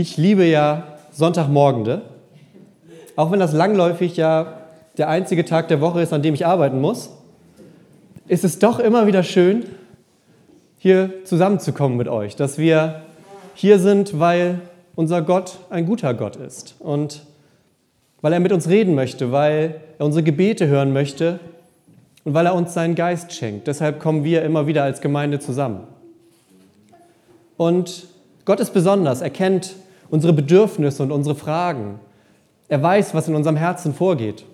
Ich liebe ja Sonntagmorgende, auch wenn das langläufig ja der einzige Tag der Woche ist, an dem ich arbeiten muss, ist es doch immer wieder schön, hier zusammenzukommen mit euch, dass wir hier sind, weil unser Gott ein guter Gott ist und weil er mit uns reden möchte, weil er unsere Gebete hören möchte und weil er uns seinen Geist schenkt. Deshalb kommen wir immer wieder als Gemeinde zusammen. Und Gott ist besonders, er kennt unsere Bedürfnisse und unsere Fragen. Er weiß, was in unserem Herzen vorgeht.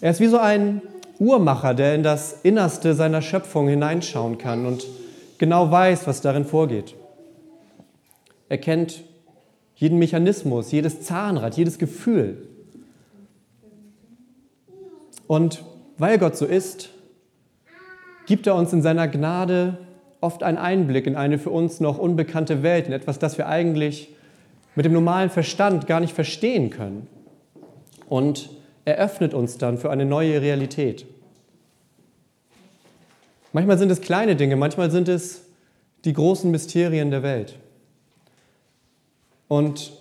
Er ist wie so ein Uhrmacher, der in das Innerste seiner Schöpfung hineinschauen kann und genau weiß, was darin vorgeht. Er kennt jeden Mechanismus, jedes Zahnrad, jedes Gefühl. Und weil Gott so ist, gibt er uns in seiner Gnade oft einen Einblick in eine für uns noch unbekannte Welt, in etwas, das wir eigentlich mit dem normalen Verstand gar nicht verstehen können. Und er öffnet uns dann für eine neue Realität. Manchmal sind es kleine Dinge, manchmal sind es die großen Mysterien der Welt. Und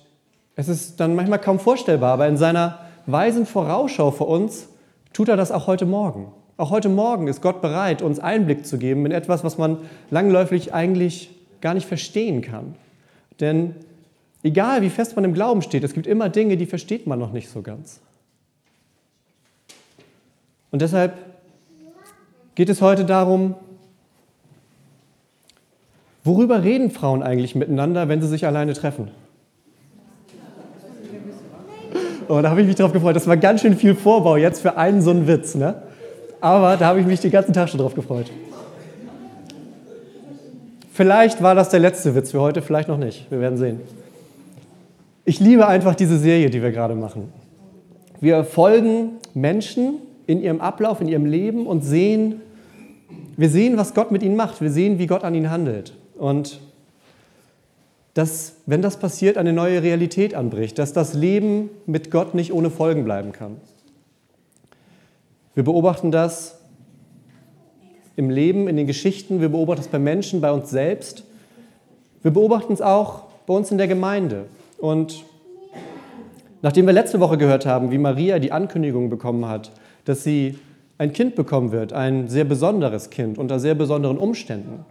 es ist dann manchmal kaum vorstellbar, aber in seiner weisen Vorausschau für uns tut er das auch heute Morgen. Auch heute Morgen ist Gott bereit, uns Einblick zu geben in etwas, was man langläufig eigentlich gar nicht verstehen kann. Denn egal wie fest man im Glauben steht, es gibt immer Dinge, die versteht man noch nicht so ganz. Und deshalb geht es heute darum, worüber reden Frauen eigentlich miteinander, wenn sie sich alleine treffen? Oh, da habe ich mich drauf gefreut. Das war ganz schön viel Vorbau jetzt für einen so einen Witz. Ne? Aber da habe ich mich den ganzen Tag schon drauf gefreut. Vielleicht war das der letzte Witz für heute, vielleicht noch nicht. Wir werden sehen. Ich liebe einfach diese Serie, die wir gerade machen. Wir folgen Menschen in ihrem Ablauf, in ihrem Leben und sehen, wir sehen, was Gott mit ihnen macht. Wir sehen, wie Gott an ihnen handelt. Und dass, wenn das passiert, eine neue Realität anbricht, dass das Leben mit Gott nicht ohne Folgen bleiben kann. Wir beobachten das im Leben, in den Geschichten, wir beobachten es bei Menschen, bei uns selbst. Wir beobachten es auch bei uns in der Gemeinde. Und nachdem wir letzte Woche gehört haben, wie Maria die Ankündigung bekommen hat, dass sie ein Kind bekommen wird, ein sehr besonderes Kind unter sehr besonderen Umständen,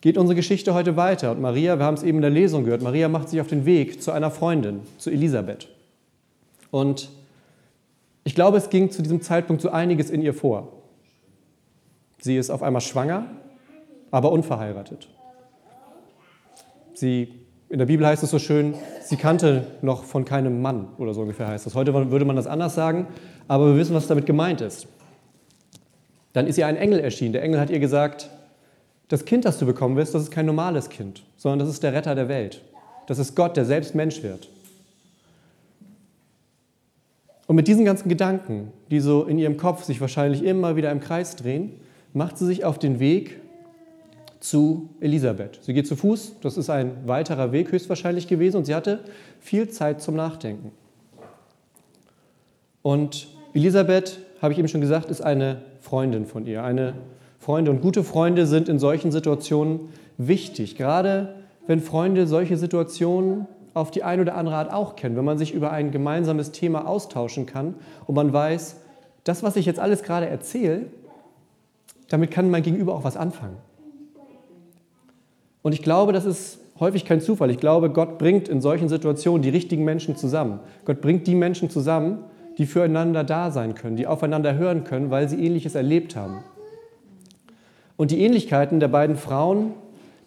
geht unsere Geschichte heute weiter. Und Maria, wir haben es eben in der Lesung gehört, Maria macht sich auf den Weg zu einer Freundin, zu Elisabeth. Und ich glaube, es ging zu diesem Zeitpunkt so einiges in ihr vor. Sie ist auf einmal schwanger, aber unverheiratet. Sie, in der Bibel heißt es so schön, sie kannte noch von keinem Mann oder so ungefähr heißt es. Heute würde man das anders sagen, aber wir wissen, was damit gemeint ist. Dann ist ihr ein Engel erschienen. Der Engel hat ihr gesagt, das Kind, das du bekommen wirst, das ist kein normales Kind, sondern das ist der Retter der Welt. Das ist Gott, der selbst Mensch wird. Und mit diesen ganzen Gedanken, die so in ihrem Kopf sich wahrscheinlich immer wieder im Kreis drehen, macht sie sich auf den Weg zu Elisabeth. Sie geht zu Fuß, das ist ein weiterer Weg höchstwahrscheinlich gewesen und sie hatte viel Zeit zum Nachdenken. Und Elisabeth, habe ich eben schon gesagt, ist eine Freundin von ihr, eine Freunde. Und gute Freunde sind in solchen Situationen wichtig, gerade wenn Freunde solche Situationen auf die eine oder andere Art auch kennen, wenn man sich über ein gemeinsames Thema austauschen kann und man weiß, das, was ich jetzt alles gerade erzähle, damit kann mein Gegenüber auch was anfangen. Und ich glaube, das ist häufig kein Zufall. Ich glaube, Gott bringt in solchen Situationen die richtigen Menschen zusammen. Gott bringt die Menschen zusammen, die füreinander da sein können, die aufeinander hören können, weil sie ähnliches erlebt haben. Und die Ähnlichkeiten der beiden Frauen,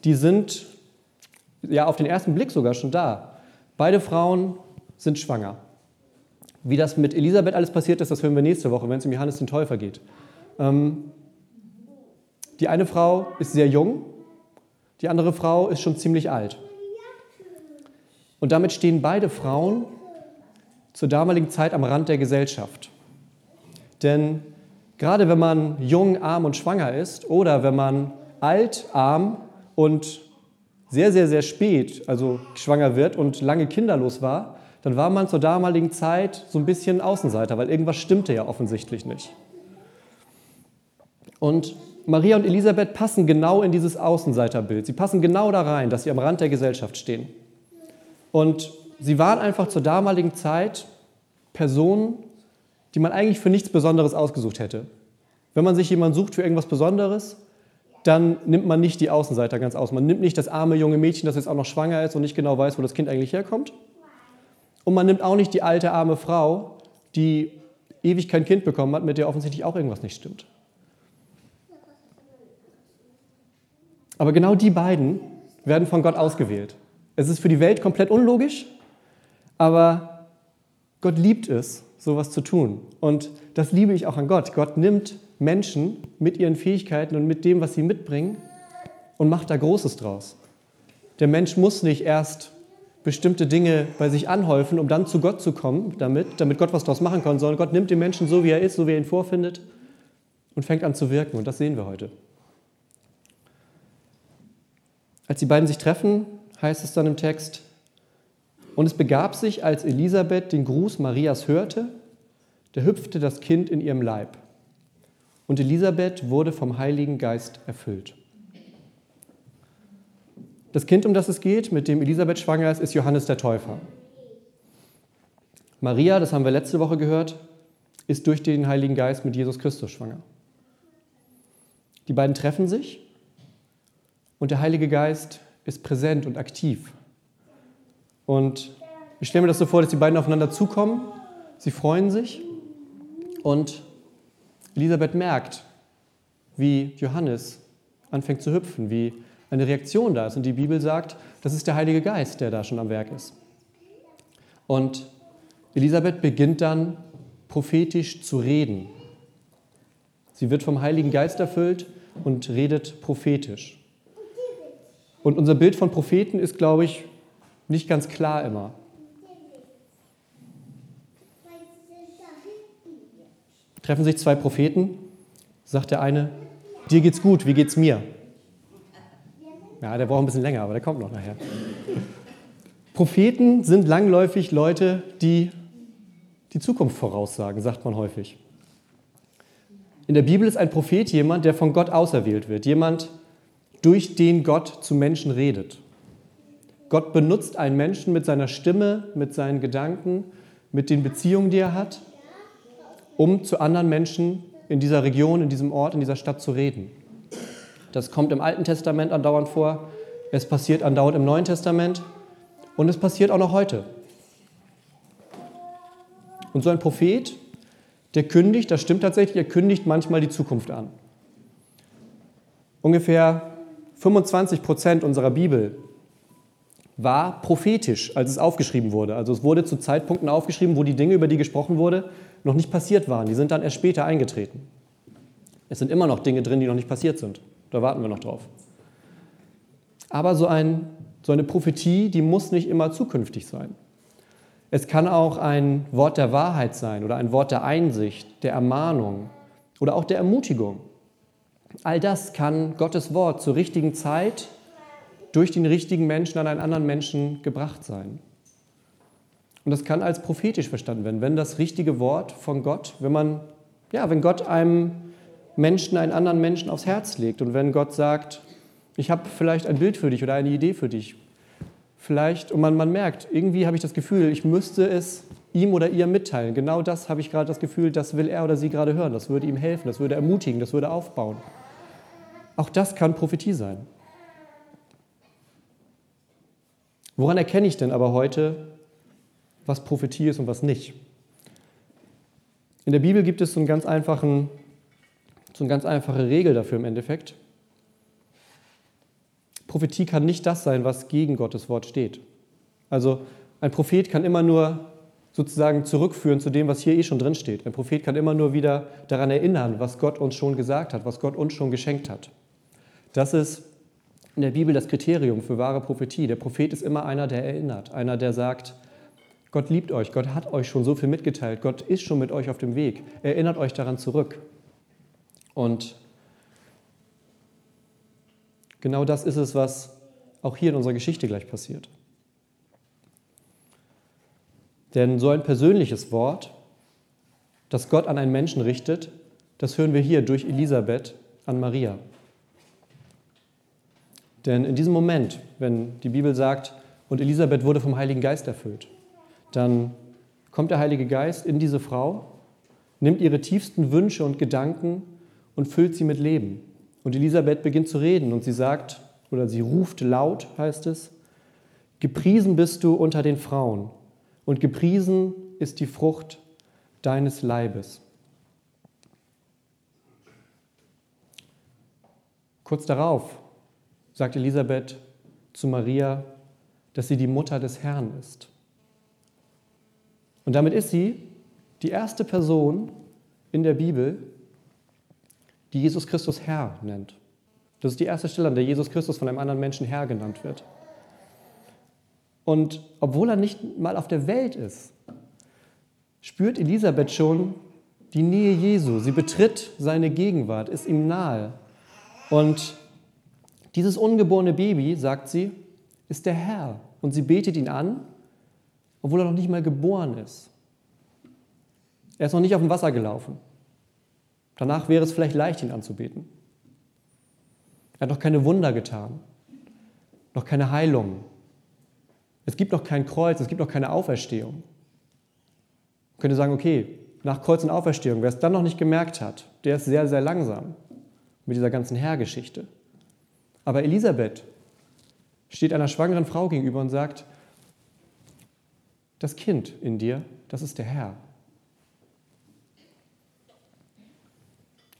die sind ja auf den ersten Blick sogar schon da. Beide Frauen sind schwanger. Wie das mit Elisabeth alles passiert ist, das hören wir nächste Woche, wenn es um Johannes den Täufer geht. Ähm, die eine Frau ist sehr jung, die andere Frau ist schon ziemlich alt. Und damit stehen beide Frauen zur damaligen Zeit am Rand der Gesellschaft. Denn Gerade wenn man jung, arm und schwanger ist oder wenn man alt, arm und sehr, sehr, sehr spät, also schwanger wird und lange kinderlos war, dann war man zur damaligen Zeit so ein bisschen Außenseiter, weil irgendwas stimmte ja offensichtlich nicht. Und Maria und Elisabeth passen genau in dieses Außenseiterbild. Sie passen genau da rein, dass sie am Rand der Gesellschaft stehen. Und sie waren einfach zur damaligen Zeit Personen, die man eigentlich für nichts Besonderes ausgesucht hätte. Wenn man sich jemanden sucht für irgendwas Besonderes, dann nimmt man nicht die Außenseiter ganz aus. Man nimmt nicht das arme junge Mädchen, das jetzt auch noch schwanger ist und nicht genau weiß, wo das Kind eigentlich herkommt. Und man nimmt auch nicht die alte arme Frau, die ewig kein Kind bekommen hat, mit der offensichtlich auch irgendwas nicht stimmt. Aber genau die beiden werden von Gott ausgewählt. Es ist für die Welt komplett unlogisch, aber Gott liebt es, sowas zu tun. Und das liebe ich auch an Gott. Gott nimmt Menschen mit ihren Fähigkeiten und mit dem, was sie mitbringen und macht da Großes draus. Der Mensch muss nicht erst bestimmte Dinge bei sich anhäufen, um dann zu Gott zu kommen, damit, damit Gott was daraus machen kann, sondern Gott nimmt den Menschen so, wie er ist, so wie er ihn vorfindet und fängt an zu wirken. Und das sehen wir heute. Als die beiden sich treffen, heißt es dann im Text, und es begab sich, als Elisabeth den Gruß Marias hörte, da hüpfte das Kind in ihrem Leib. Und Elisabeth wurde vom Heiligen Geist erfüllt. Das Kind, um das es geht, mit dem Elisabeth schwanger ist, ist Johannes der Täufer. Maria, das haben wir letzte Woche gehört, ist durch den Heiligen Geist mit Jesus Christus schwanger. Die beiden treffen sich und der Heilige Geist ist präsent und aktiv. Und ich stelle mir das so vor, dass die beiden aufeinander zukommen, sie freuen sich und Elisabeth merkt, wie Johannes anfängt zu hüpfen, wie eine Reaktion da ist. Und die Bibel sagt, das ist der Heilige Geist, der da schon am Werk ist. Und Elisabeth beginnt dann prophetisch zu reden. Sie wird vom Heiligen Geist erfüllt und redet prophetisch. Und unser Bild von Propheten ist, glaube ich, nicht ganz klar immer. Treffen sich zwei Propheten, sagt der eine, dir geht's gut, wie geht's mir? Ja, der braucht ein bisschen länger, aber der kommt noch nachher. Propheten sind langläufig Leute, die die Zukunft voraussagen, sagt man häufig. In der Bibel ist ein Prophet jemand, der von Gott auserwählt wird, jemand, durch den Gott zu Menschen redet. Gott benutzt einen Menschen mit seiner Stimme, mit seinen Gedanken, mit den Beziehungen, die er hat, um zu anderen Menschen in dieser Region, in diesem Ort, in dieser Stadt zu reden. Das kommt im Alten Testament andauernd vor, es passiert andauernd im Neuen Testament und es passiert auch noch heute. Und so ein Prophet, der kündigt, das stimmt tatsächlich, er kündigt manchmal die Zukunft an. Ungefähr 25 Prozent unserer Bibel war prophetisch, als es aufgeschrieben wurde. Also es wurde zu Zeitpunkten aufgeschrieben, wo die Dinge, über die gesprochen wurde, noch nicht passiert waren. Die sind dann erst später eingetreten. Es sind immer noch Dinge drin, die noch nicht passiert sind. Da warten wir noch drauf. Aber so, ein, so eine Prophetie, die muss nicht immer zukünftig sein. Es kann auch ein Wort der Wahrheit sein oder ein Wort der Einsicht, der Ermahnung oder auch der Ermutigung. All das kann Gottes Wort zur richtigen Zeit durch den richtigen Menschen an einen anderen Menschen gebracht sein. Und das kann als prophetisch verstanden werden, wenn das richtige Wort von Gott, wenn man, ja, wenn Gott einem Menschen, einen anderen Menschen aufs Herz legt und wenn Gott sagt, ich habe vielleicht ein Bild für dich oder eine Idee für dich, vielleicht, und man, man merkt, irgendwie habe ich das Gefühl, ich müsste es ihm oder ihr mitteilen. Genau das habe ich gerade das Gefühl, das will er oder sie gerade hören. Das würde ihm helfen, das würde ermutigen, das würde aufbauen. Auch das kann Prophetie sein. Woran erkenne ich denn aber heute, was Prophetie ist und was nicht? In der Bibel gibt es so, einen ganz einfachen, so eine ganz einfache Regel dafür im Endeffekt. Prophetie kann nicht das sein, was gegen Gottes Wort steht. Also ein Prophet kann immer nur sozusagen zurückführen zu dem, was hier eh schon drin steht. Ein Prophet kann immer nur wieder daran erinnern, was Gott uns schon gesagt hat, was Gott uns schon geschenkt hat. Das ist in der Bibel das Kriterium für wahre Prophetie. Der Prophet ist immer einer, der erinnert, einer, der sagt, Gott liebt euch, Gott hat euch schon so viel mitgeteilt, Gott ist schon mit euch auf dem Weg, erinnert euch daran zurück. Und genau das ist es, was auch hier in unserer Geschichte gleich passiert. Denn so ein persönliches Wort, das Gott an einen Menschen richtet, das hören wir hier durch Elisabeth an Maria. Denn in diesem Moment, wenn die Bibel sagt, und Elisabeth wurde vom Heiligen Geist erfüllt. Dann kommt der Heilige Geist in diese Frau, nimmt ihre tiefsten Wünsche und Gedanken und füllt sie mit Leben. Und Elisabeth beginnt zu reden und sie sagt, oder sie ruft laut, heißt es, Gepriesen bist du unter den Frauen und gepriesen ist die Frucht deines Leibes. Kurz darauf sagt Elisabeth zu Maria, dass sie die Mutter des Herrn ist. Und damit ist sie die erste Person in der Bibel, die Jesus Christus Herr nennt. Das ist die erste Stelle, an der Jesus Christus von einem anderen Menschen Herr genannt wird. Und obwohl er nicht mal auf der Welt ist, spürt Elisabeth schon die Nähe Jesu. Sie betritt seine Gegenwart, ist ihm nahe. Und dieses ungeborene Baby, sagt sie, ist der Herr. Und sie betet ihn an, obwohl er noch nicht mal geboren ist. Er ist noch nicht auf dem Wasser gelaufen. Danach wäre es vielleicht leicht, ihn anzubeten. Er hat noch keine Wunder getan, noch keine Heilung, es gibt noch kein Kreuz, es gibt noch keine Auferstehung. Man könnte sagen, okay, nach Kreuz und Auferstehung, wer es dann noch nicht gemerkt hat, der ist sehr, sehr langsam mit dieser ganzen Herrgeschichte. Aber Elisabeth steht einer schwangeren Frau gegenüber und sagt, das Kind in dir, das ist der Herr.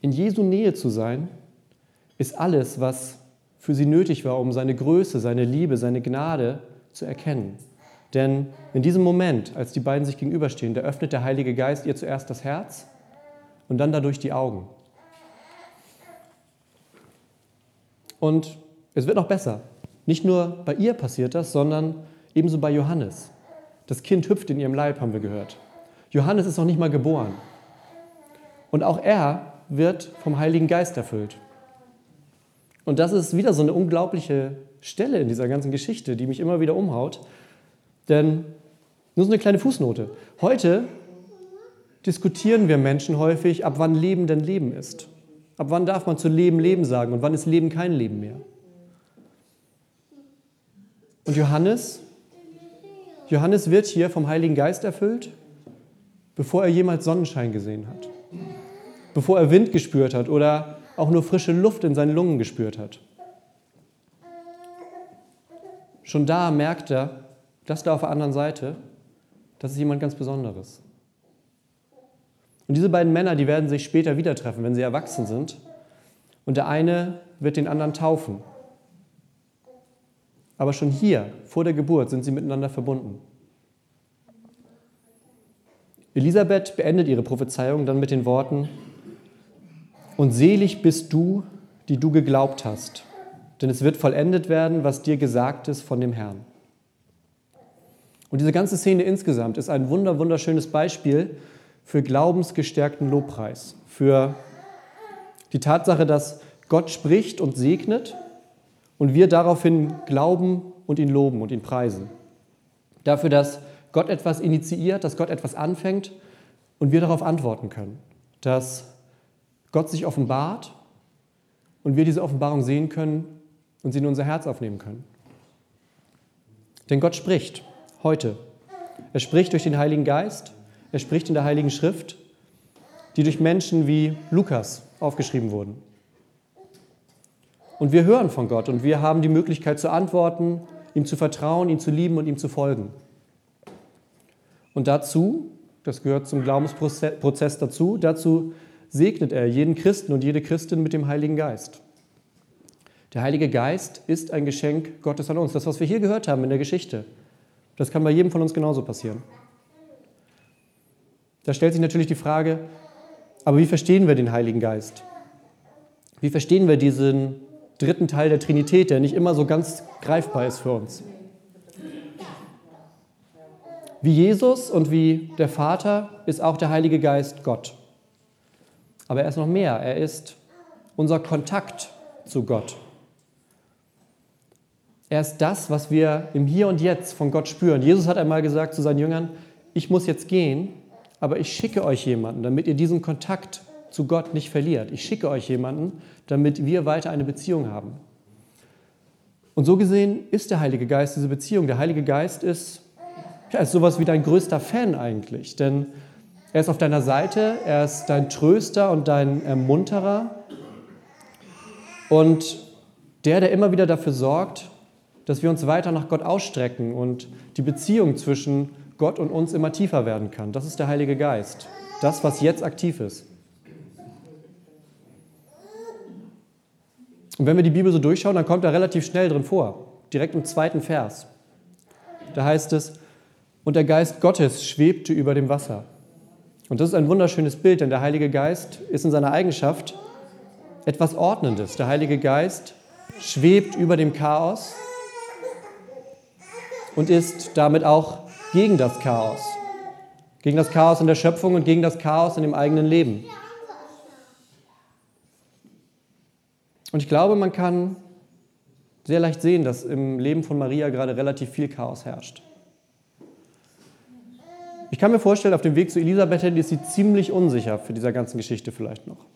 In Jesu Nähe zu sein, ist alles, was für sie nötig war, um seine Größe, seine Liebe, seine Gnade zu erkennen. Denn in diesem Moment, als die beiden sich gegenüberstehen, da öffnet der Heilige Geist ihr zuerst das Herz und dann dadurch die Augen. Und es wird noch besser. Nicht nur bei ihr passiert das, sondern ebenso bei Johannes. Das Kind hüpft in ihrem Leib, haben wir gehört. Johannes ist noch nicht mal geboren. Und auch er wird vom Heiligen Geist erfüllt. Und das ist wieder so eine unglaubliche Stelle in dieser ganzen Geschichte, die mich immer wieder umhaut. Denn nur so eine kleine Fußnote. Heute diskutieren wir Menschen häufig, ab wann Leben denn Leben ist. Ab wann darf man zu Leben Leben sagen und wann ist Leben kein Leben mehr. Und Johannes, Johannes wird hier vom Heiligen Geist erfüllt, bevor er jemals Sonnenschein gesehen hat, bevor er Wind gespürt hat oder auch nur frische Luft in seinen Lungen gespürt hat. Schon da merkt er, das da auf der anderen Seite, das ist jemand ganz Besonderes. Und diese beiden Männer, die werden sich später wieder treffen, wenn sie erwachsen sind. Und der eine wird den anderen taufen. Aber schon hier, vor der Geburt, sind sie miteinander verbunden. Elisabeth beendet ihre Prophezeiung dann mit den Worten, Und selig bist du, die du geglaubt hast, denn es wird vollendet werden, was dir gesagt ist von dem Herrn. Und diese ganze Szene insgesamt ist ein wunder, wunderschönes Beispiel für glaubensgestärkten Lobpreis, für die Tatsache, dass Gott spricht und segnet und wir daraufhin glauben und ihn loben und ihn preisen. Dafür, dass Gott etwas initiiert, dass Gott etwas anfängt und wir darauf antworten können. Dass Gott sich offenbart und wir diese Offenbarung sehen können und sie in unser Herz aufnehmen können. Denn Gott spricht heute. Er spricht durch den Heiligen Geist, er spricht in der Heiligen Schrift, die durch Menschen wie Lukas aufgeschrieben wurden. Und wir hören von Gott und wir haben die Möglichkeit zu antworten, ihm zu vertrauen, ihn zu lieben und ihm zu folgen. Und dazu, das gehört zum Glaubensprozess dazu, dazu segnet er jeden Christen und jede Christin mit dem Heiligen Geist. Der Heilige Geist ist ein Geschenk Gottes an uns. Das, was wir hier gehört haben in der Geschichte, das kann bei jedem von uns genauso passieren. Da stellt sich natürlich die Frage, aber wie verstehen wir den Heiligen Geist? Wie verstehen wir diesen dritten Teil der Trinität, der nicht immer so ganz greifbar ist für uns? Wie Jesus und wie der Vater ist auch der Heilige Geist Gott. Aber er ist noch mehr. Er ist unser Kontakt zu Gott. Er ist das, was wir im Hier und Jetzt von Gott spüren. Jesus hat einmal gesagt zu seinen Jüngern, ich muss jetzt gehen, aber ich schicke euch jemanden, damit ihr diesen Kontakt zu Gott nicht verliert. Ich schicke euch jemanden, damit wir weiter eine Beziehung haben. Und so gesehen ist der Heilige Geist diese Beziehung. Der Heilige Geist ist, ja, ist sowas wie dein größter Fan eigentlich, denn er ist auf deiner Seite, er ist dein Tröster und dein Ermunterer und der, der immer wieder dafür sorgt, dass wir uns weiter nach Gott ausstrecken und die Beziehung zwischen Gott und uns immer tiefer werden kann. Das ist der Heilige Geist. Das, was jetzt aktiv ist. Und wenn wir die Bibel so durchschauen, dann kommt er relativ schnell drin vor, direkt im zweiten Vers. Da heißt es, und der Geist Gottes schwebte über dem Wasser. Und das ist ein wunderschönes Bild, denn der Heilige Geist ist in seiner Eigenschaft etwas Ordnendes. Der Heilige Geist schwebt über dem Chaos und ist damit auch gegen das Chaos. Gegen das Chaos in der Schöpfung und gegen das Chaos in dem eigenen Leben. Und ich glaube, man kann sehr leicht sehen, dass im Leben von Maria gerade relativ viel Chaos herrscht. Ich kann mir vorstellen, auf dem Weg zu Elisabeth ist sie ziemlich unsicher für dieser ganzen Geschichte vielleicht noch.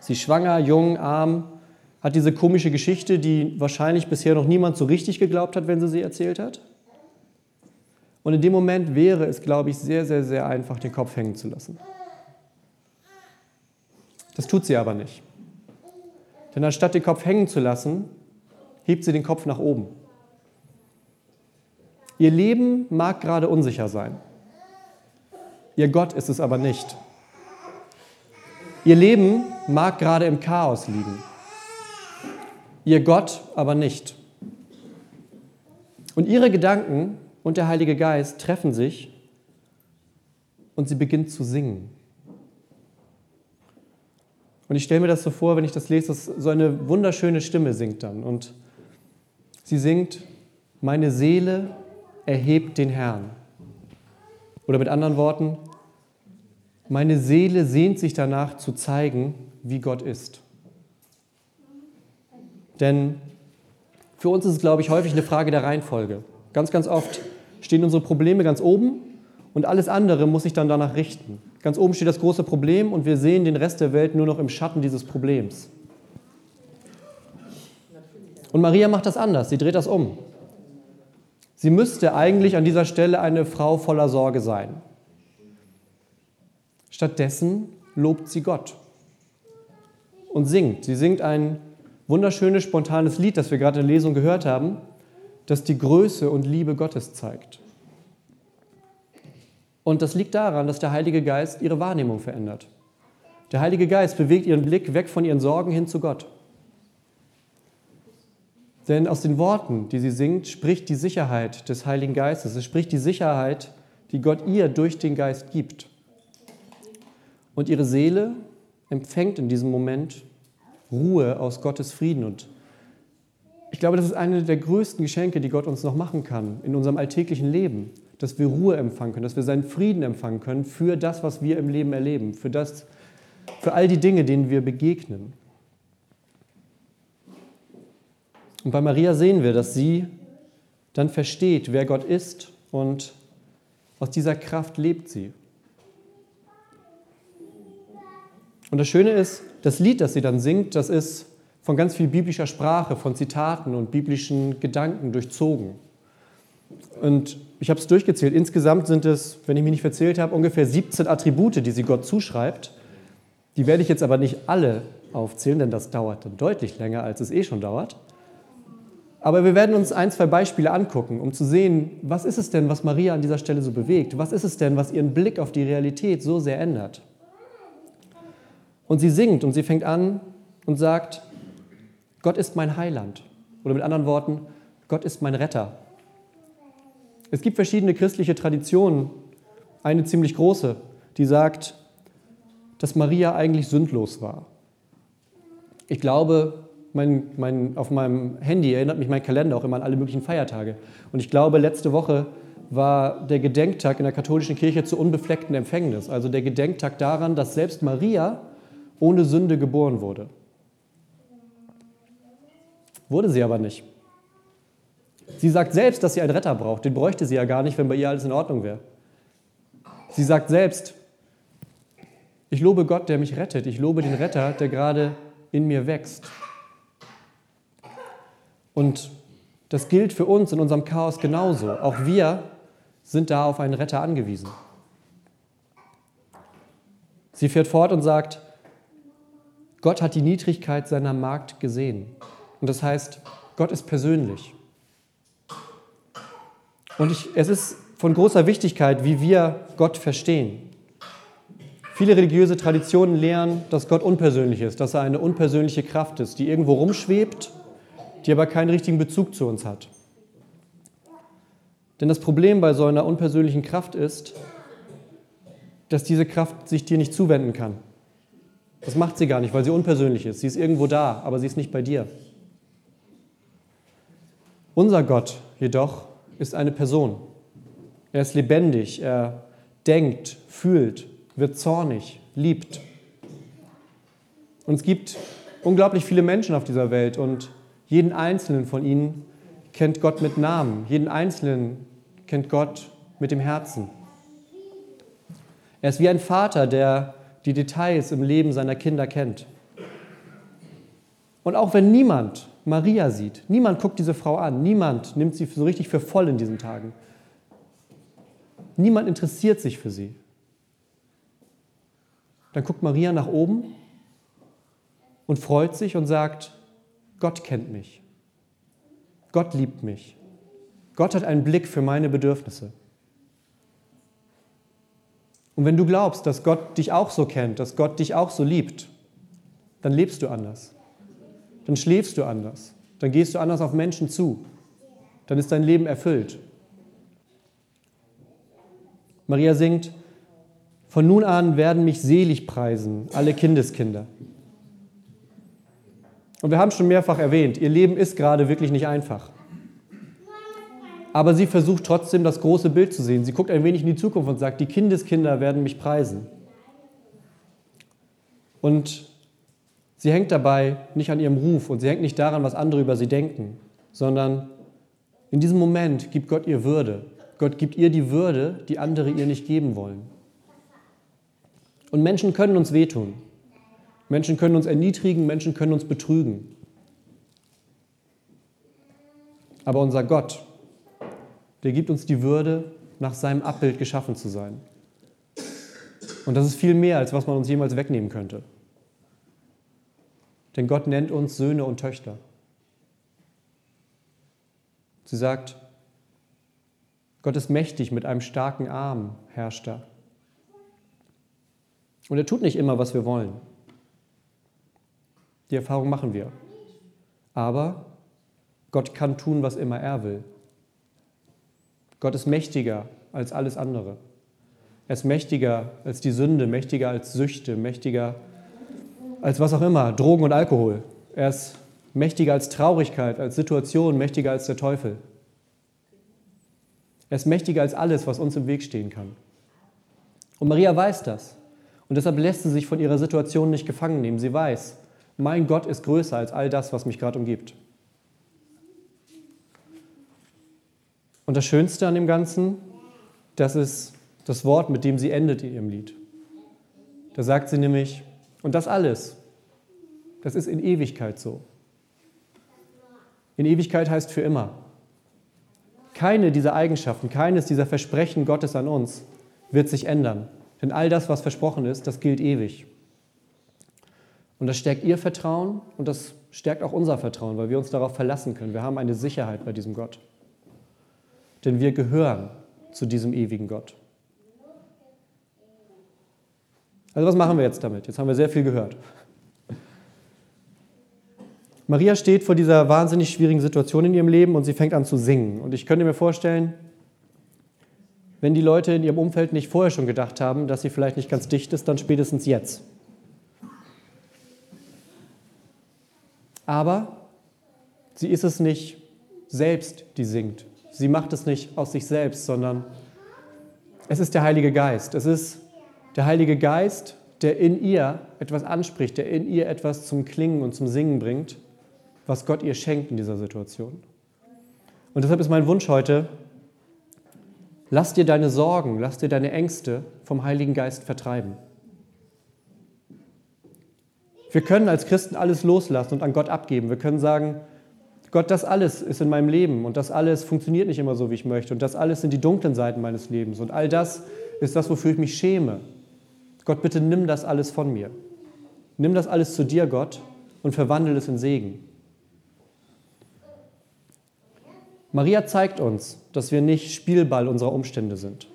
Sie ist schwanger, jung, arm, hat diese komische Geschichte, die wahrscheinlich bisher noch niemand so richtig geglaubt hat, wenn sie sie erzählt hat. Und in dem Moment wäre es, glaube ich, sehr, sehr, sehr einfach, den Kopf hängen zu lassen. Das tut sie aber nicht. Denn anstatt den Kopf hängen zu lassen, hebt sie den Kopf nach oben. Ihr Leben mag gerade unsicher sein. Ihr Gott ist es aber nicht. Ihr Leben mag gerade im Chaos liegen. Ihr Gott aber nicht. Und ihre Gedanken und der Heilige Geist treffen sich und sie beginnt zu singen. Und ich stelle mir das so vor, wenn ich das lese, dass so eine wunderschöne Stimme singt dann. Und sie singt, meine Seele erhebt den Herrn. Oder mit anderen Worten, meine Seele sehnt sich danach zu zeigen, wie Gott ist. Denn für uns ist es, glaube ich, häufig eine Frage der Reihenfolge. Ganz, ganz oft stehen unsere Probleme ganz oben und alles andere muss sich dann danach richten. Ganz oben steht das große Problem und wir sehen den Rest der Welt nur noch im Schatten dieses Problems. Und Maria macht das anders, sie dreht das um. Sie müsste eigentlich an dieser Stelle eine Frau voller Sorge sein. Stattdessen lobt sie Gott und singt. Sie singt ein wunderschönes, spontanes Lied, das wir gerade in der Lesung gehört haben, das die Größe und Liebe Gottes zeigt. Und das liegt daran, dass der Heilige Geist ihre Wahrnehmung verändert. Der Heilige Geist bewegt ihren Blick weg von ihren Sorgen hin zu Gott. Denn aus den Worten, die sie singt, spricht die Sicherheit des Heiligen Geistes. Es spricht die Sicherheit, die Gott ihr durch den Geist gibt. Und ihre Seele empfängt in diesem Moment Ruhe aus Gottes Frieden. Und ich glaube, das ist eine der größten Geschenke, die Gott uns noch machen kann in unserem alltäglichen Leben, dass wir Ruhe empfangen können, dass wir seinen Frieden empfangen können für das, was wir im Leben erleben, für, das, für all die Dinge, denen wir begegnen. Und bei Maria sehen wir, dass sie dann versteht, wer Gott ist und aus dieser Kraft lebt sie. Und das Schöne ist, das Lied, das sie dann singt, das ist von ganz viel biblischer Sprache, von Zitaten und biblischen Gedanken durchzogen. Und ich habe es durchgezählt. Insgesamt sind es, wenn ich mich nicht verzählt habe, ungefähr 17 Attribute, die sie Gott zuschreibt. Die werde ich jetzt aber nicht alle aufzählen, denn das dauert dann deutlich länger, als es eh schon dauert. Aber wir werden uns ein, zwei Beispiele angucken, um zu sehen, was ist es denn, was Maria an dieser Stelle so bewegt? Was ist es denn, was ihren Blick auf die Realität so sehr ändert? Und sie singt und sie fängt an und sagt, Gott ist mein Heiland. Oder mit anderen Worten, Gott ist mein Retter. Es gibt verschiedene christliche Traditionen. Eine ziemlich große, die sagt, dass Maria eigentlich sündlos war. Ich glaube, mein, mein, auf meinem Handy erinnert mich mein Kalender auch immer an alle möglichen Feiertage. Und ich glaube, letzte Woche war der Gedenktag in der katholischen Kirche zur unbefleckten Empfängnis. Also der Gedenktag daran, dass selbst Maria ohne Sünde geboren wurde. Wurde sie aber nicht. Sie sagt selbst, dass sie einen Retter braucht. Den bräuchte sie ja gar nicht, wenn bei ihr alles in Ordnung wäre. Sie sagt selbst, ich lobe Gott, der mich rettet. Ich lobe den Retter, der gerade in mir wächst. Und das gilt für uns in unserem Chaos genauso. Auch wir sind da auf einen Retter angewiesen. Sie fährt fort und sagt, Gott hat die Niedrigkeit seiner Magd gesehen. Und das heißt, Gott ist persönlich. Und ich, es ist von großer Wichtigkeit, wie wir Gott verstehen. Viele religiöse Traditionen lehren, dass Gott unpersönlich ist, dass er eine unpersönliche Kraft ist, die irgendwo rumschwebt, die aber keinen richtigen Bezug zu uns hat. Denn das Problem bei so einer unpersönlichen Kraft ist, dass diese Kraft sich dir nicht zuwenden kann. Das macht sie gar nicht, weil sie unpersönlich ist. Sie ist irgendwo da, aber sie ist nicht bei dir. Unser Gott jedoch ist eine Person. Er ist lebendig, er denkt, fühlt, wird zornig, liebt. Und es gibt unglaublich viele Menschen auf dieser Welt und jeden einzelnen von ihnen kennt Gott mit Namen. Jeden einzelnen kennt Gott mit dem Herzen. Er ist wie ein Vater, der die Details im Leben seiner Kinder kennt. Und auch wenn niemand Maria sieht, niemand guckt diese Frau an, niemand nimmt sie so richtig für voll in diesen Tagen, niemand interessiert sich für sie, dann guckt Maria nach oben und freut sich und sagt, Gott kennt mich, Gott liebt mich, Gott hat einen Blick für meine Bedürfnisse. Und wenn du glaubst, dass Gott dich auch so kennt, dass Gott dich auch so liebt, dann lebst du anders. Dann schläfst du anders. Dann gehst du anders auf Menschen zu. Dann ist dein Leben erfüllt. Maria singt, von nun an werden mich selig preisen, alle Kindeskinder. Und wir haben schon mehrfach erwähnt, ihr Leben ist gerade wirklich nicht einfach aber sie versucht trotzdem das große Bild zu sehen. Sie guckt ein wenig in die Zukunft und sagt, die Kindeskinder werden mich preisen. Und sie hängt dabei nicht an ihrem Ruf und sie hängt nicht daran, was andere über sie denken, sondern in diesem Moment gibt Gott ihr Würde. Gott gibt ihr die Würde, die andere ihr nicht geben wollen. Und Menschen können uns wehtun. Menschen können uns erniedrigen, Menschen können uns betrügen. Aber unser Gott, der gibt uns die Würde, nach seinem Abbild geschaffen zu sein. Und das ist viel mehr, als was man uns jemals wegnehmen könnte. Denn Gott nennt uns Söhne und Töchter. Sie sagt, Gott ist mächtig, mit einem starken Arm herrscht er. Und er tut nicht immer, was wir wollen. Die Erfahrung machen wir. Aber Gott kann tun, was immer er will. Gott ist mächtiger als alles andere. Er ist mächtiger als die Sünde, mächtiger als Süchte, mächtiger als was auch immer, Drogen und Alkohol. Er ist mächtiger als Traurigkeit, als Situation, mächtiger als der Teufel. Er ist mächtiger als alles, was uns im Weg stehen kann. Und Maria weiß das. Und deshalb lässt sie sich von ihrer Situation nicht gefangen nehmen. Sie weiß, mein Gott ist größer als all das, was mich gerade umgibt. Und das Schönste an dem Ganzen, das ist das Wort, mit dem sie endet in ihrem Lied. Da sagt sie nämlich, und das alles, das ist in Ewigkeit so. In Ewigkeit heißt für immer. Keine dieser Eigenschaften, keines dieser Versprechen Gottes an uns wird sich ändern. Denn all das, was versprochen ist, das gilt ewig. Und das stärkt ihr Vertrauen und das stärkt auch unser Vertrauen, weil wir uns darauf verlassen können. Wir haben eine Sicherheit bei diesem Gott denn wir gehören zu diesem ewigen Gott. Also was machen wir jetzt damit? Jetzt haben wir sehr viel gehört. Maria steht vor dieser wahnsinnig schwierigen Situation in ihrem Leben und sie fängt an zu singen. Und ich könnte mir vorstellen, wenn die Leute in ihrem Umfeld nicht vorher schon gedacht haben, dass sie vielleicht nicht ganz dicht ist, dann spätestens jetzt. Aber sie ist es nicht selbst, die singt. Sie macht es nicht aus sich selbst, sondern es ist der Heilige Geist. Es ist der Heilige Geist, der in ihr etwas anspricht, der in ihr etwas zum Klingen und zum Singen bringt, was Gott ihr schenkt in dieser Situation. Und deshalb ist mein Wunsch heute, lass dir deine Sorgen, lass dir deine Ängste vom Heiligen Geist vertreiben. Wir können als Christen alles loslassen und an Gott abgeben. Wir können sagen, Gott, das alles ist in meinem Leben und das alles funktioniert nicht immer so, wie ich möchte und das alles sind die dunklen Seiten meines Lebens und all das ist das, wofür ich mich schäme. Gott, bitte nimm das alles von mir. Nimm das alles zu dir, Gott, und verwandle es in Segen. Maria zeigt uns, dass wir nicht Spielball unserer Umstände sind.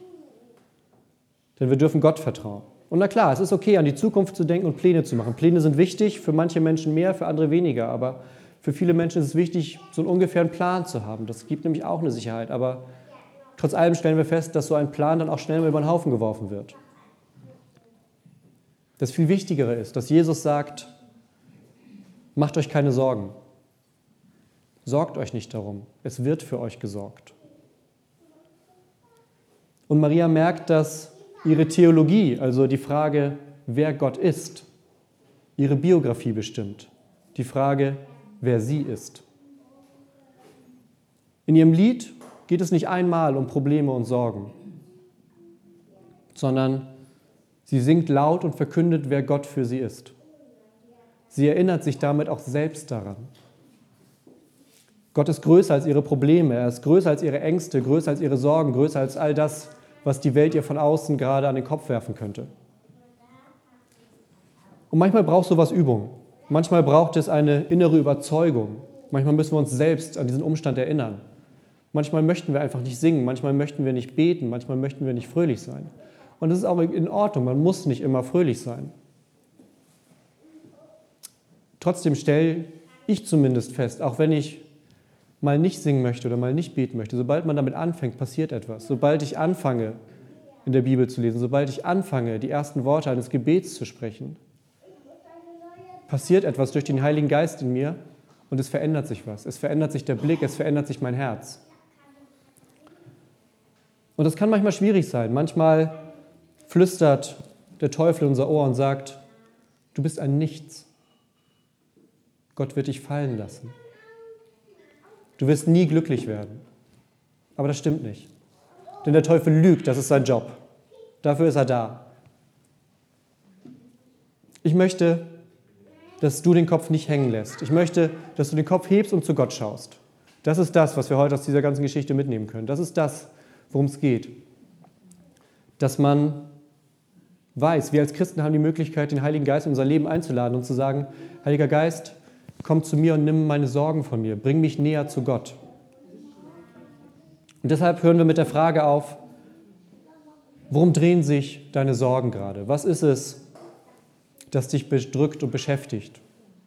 Denn wir dürfen Gott vertrauen. Und na klar, es ist okay, an die Zukunft zu denken und Pläne zu machen. Pläne sind wichtig, für manche Menschen mehr, für andere weniger. Aber für viele Menschen ist es wichtig, so einen ungefähren Plan zu haben. Das gibt nämlich auch eine Sicherheit. Aber trotz allem stellen wir fest, dass so ein Plan dann auch schnell mal über den Haufen geworfen wird. Das viel Wichtigere ist, dass Jesus sagt, macht euch keine Sorgen. Sorgt euch nicht darum. Es wird für euch gesorgt. Und Maria merkt, dass ihre Theologie, also die Frage, wer Gott ist, ihre Biografie bestimmt. Die Frage, wer sie ist. In ihrem Lied geht es nicht einmal um Probleme und Sorgen, sondern sie singt laut und verkündet, wer Gott für sie ist. Sie erinnert sich damit auch selbst daran. Gott ist größer als ihre Probleme, er ist größer als ihre Ängste, größer als ihre Sorgen, größer als all das, was die Welt ihr von außen gerade an den Kopf werfen könnte. Und manchmal braucht sowas Übung. Manchmal braucht es eine innere Überzeugung. Manchmal müssen wir uns selbst an diesen Umstand erinnern. Manchmal möchten wir einfach nicht singen, manchmal möchten wir nicht beten, manchmal möchten wir nicht fröhlich sein. Und das ist auch in Ordnung, man muss nicht immer fröhlich sein. Trotzdem stelle ich zumindest fest, auch wenn ich mal nicht singen möchte oder mal nicht beten möchte, sobald man damit anfängt, passiert etwas. Sobald ich anfange, in der Bibel zu lesen, sobald ich anfange, die ersten Worte eines Gebets zu sprechen, passiert etwas durch den Heiligen Geist in mir und es verändert sich was. Es verändert sich der Blick, es verändert sich mein Herz. Und das kann manchmal schwierig sein. Manchmal flüstert der Teufel in unser Ohr und sagt, du bist ein Nichts. Gott wird dich fallen lassen. Du wirst nie glücklich werden. Aber das stimmt nicht. Denn der Teufel lügt, das ist sein Job. Dafür ist er da. Ich möchte, dass du den Kopf nicht hängen lässt. Ich möchte, dass du den Kopf hebst und zu Gott schaust. Das ist das, was wir heute aus dieser ganzen Geschichte mitnehmen können. Das ist das, worum es geht. Dass man weiß, wir als Christen haben die Möglichkeit, den Heiligen Geist in unser Leben einzuladen und zu sagen, Heiliger Geist, komm zu mir und nimm meine Sorgen von mir, bring mich näher zu Gott. Und deshalb hören wir mit der Frage auf, worum drehen sich deine Sorgen gerade? Was ist es, das dich bedrückt und beschäftigt?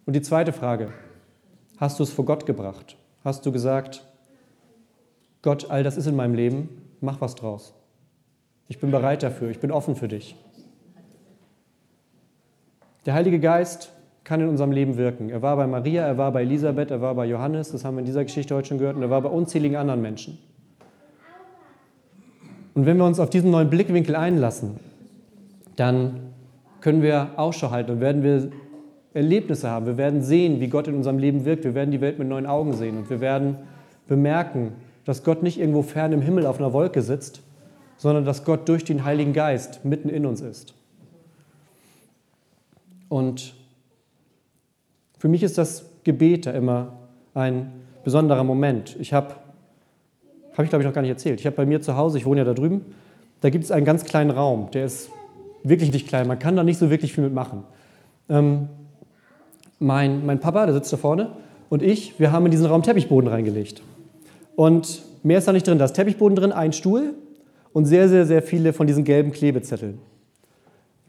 Und die zweite Frage, hast du es vor Gott gebracht? Hast du gesagt, Gott, all das ist in meinem Leben, mach was draus. Ich bin bereit dafür, ich bin offen für dich. Der Heilige Geist kann in unserem Leben wirken. Er war bei Maria, er war bei Elisabeth, er war bei Johannes, das haben wir in dieser Geschichte heute schon gehört, und er war bei unzähligen anderen Menschen. Und wenn wir uns auf diesen neuen Blickwinkel einlassen, dann können wir Ausschau halten und werden wir Erlebnisse haben. Wir werden sehen, wie Gott in unserem Leben wirkt. Wir werden die Welt mit neuen Augen sehen und wir werden bemerken, dass Gott nicht irgendwo fern im Himmel auf einer Wolke sitzt, sondern dass Gott durch den Heiligen Geist mitten in uns ist. Und für mich ist das Gebet da immer ein besonderer Moment. Ich habe, habe ich glaube ich noch gar nicht erzählt, ich habe bei mir zu Hause, ich wohne ja da drüben, da gibt es einen ganz kleinen Raum, der ist wirklich nicht klein, man kann da nicht so wirklich viel mitmachen. Ähm, mein, mein Papa, der sitzt da vorne, und ich, wir haben in diesen Raum Teppichboden reingelegt. Und mehr ist da nicht drin. Da ist Teppichboden drin, ein Stuhl und sehr, sehr, sehr viele von diesen gelben Klebezetteln.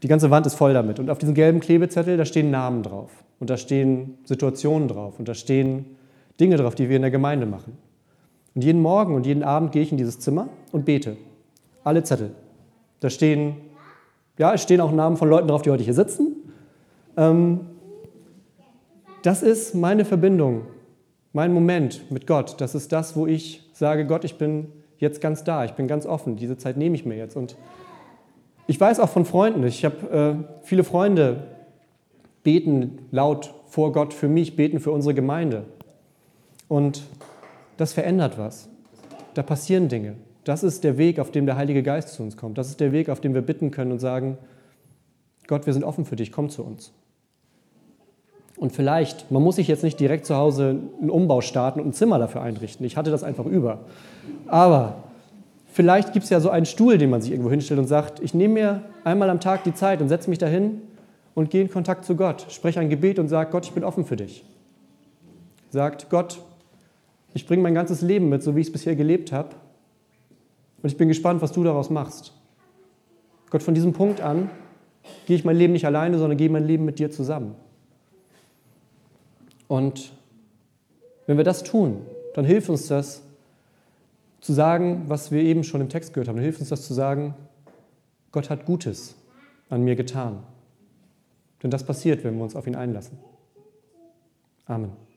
Die ganze Wand ist voll damit. Und auf diesen gelben Klebezettel, da stehen Namen drauf. Und da stehen Situationen drauf. Und da stehen Dinge drauf, die wir in der Gemeinde machen. Und jeden Morgen und jeden Abend gehe ich in dieses Zimmer und bete. Alle Zettel. Da stehen, ja, es stehen auch Namen von Leuten drauf, die heute hier sitzen. Ähm, das ist meine Verbindung, mein Moment mit Gott. Das ist das, wo ich sage, Gott, ich bin jetzt ganz da, ich bin ganz offen. Diese Zeit nehme ich mir jetzt. Und ich weiß auch von Freunden, ich habe äh, viele Freunde, beten laut vor Gott für mich, beten für unsere Gemeinde. Und das verändert was. Da passieren Dinge. Das ist der Weg, auf dem der Heilige Geist zu uns kommt. Das ist der Weg, auf dem wir bitten können und sagen, Gott, wir sind offen für dich, komm zu uns. Und vielleicht, man muss sich jetzt nicht direkt zu Hause einen Umbau starten und ein Zimmer dafür einrichten. Ich hatte das einfach über. Aber vielleicht gibt es ja so einen Stuhl, den man sich irgendwo hinstellt und sagt, ich nehme mir einmal am Tag die Zeit und setze mich dahin und gehe in Kontakt zu Gott. Spreche ein Gebet und sage, Gott, ich bin offen für dich. Sagt, Gott, ich bringe mein ganzes Leben mit, so wie ich es bisher gelebt habe. Und ich bin gespannt, was du daraus machst. Gott, von diesem Punkt an gehe ich mein Leben nicht alleine, sondern gehe mein Leben mit dir zusammen. Und wenn wir das tun, dann hilft uns das zu sagen, was wir eben schon im Text gehört haben. Dann hilft uns das zu sagen, Gott hat Gutes an mir getan. Denn das passiert, wenn wir uns auf ihn einlassen. Amen.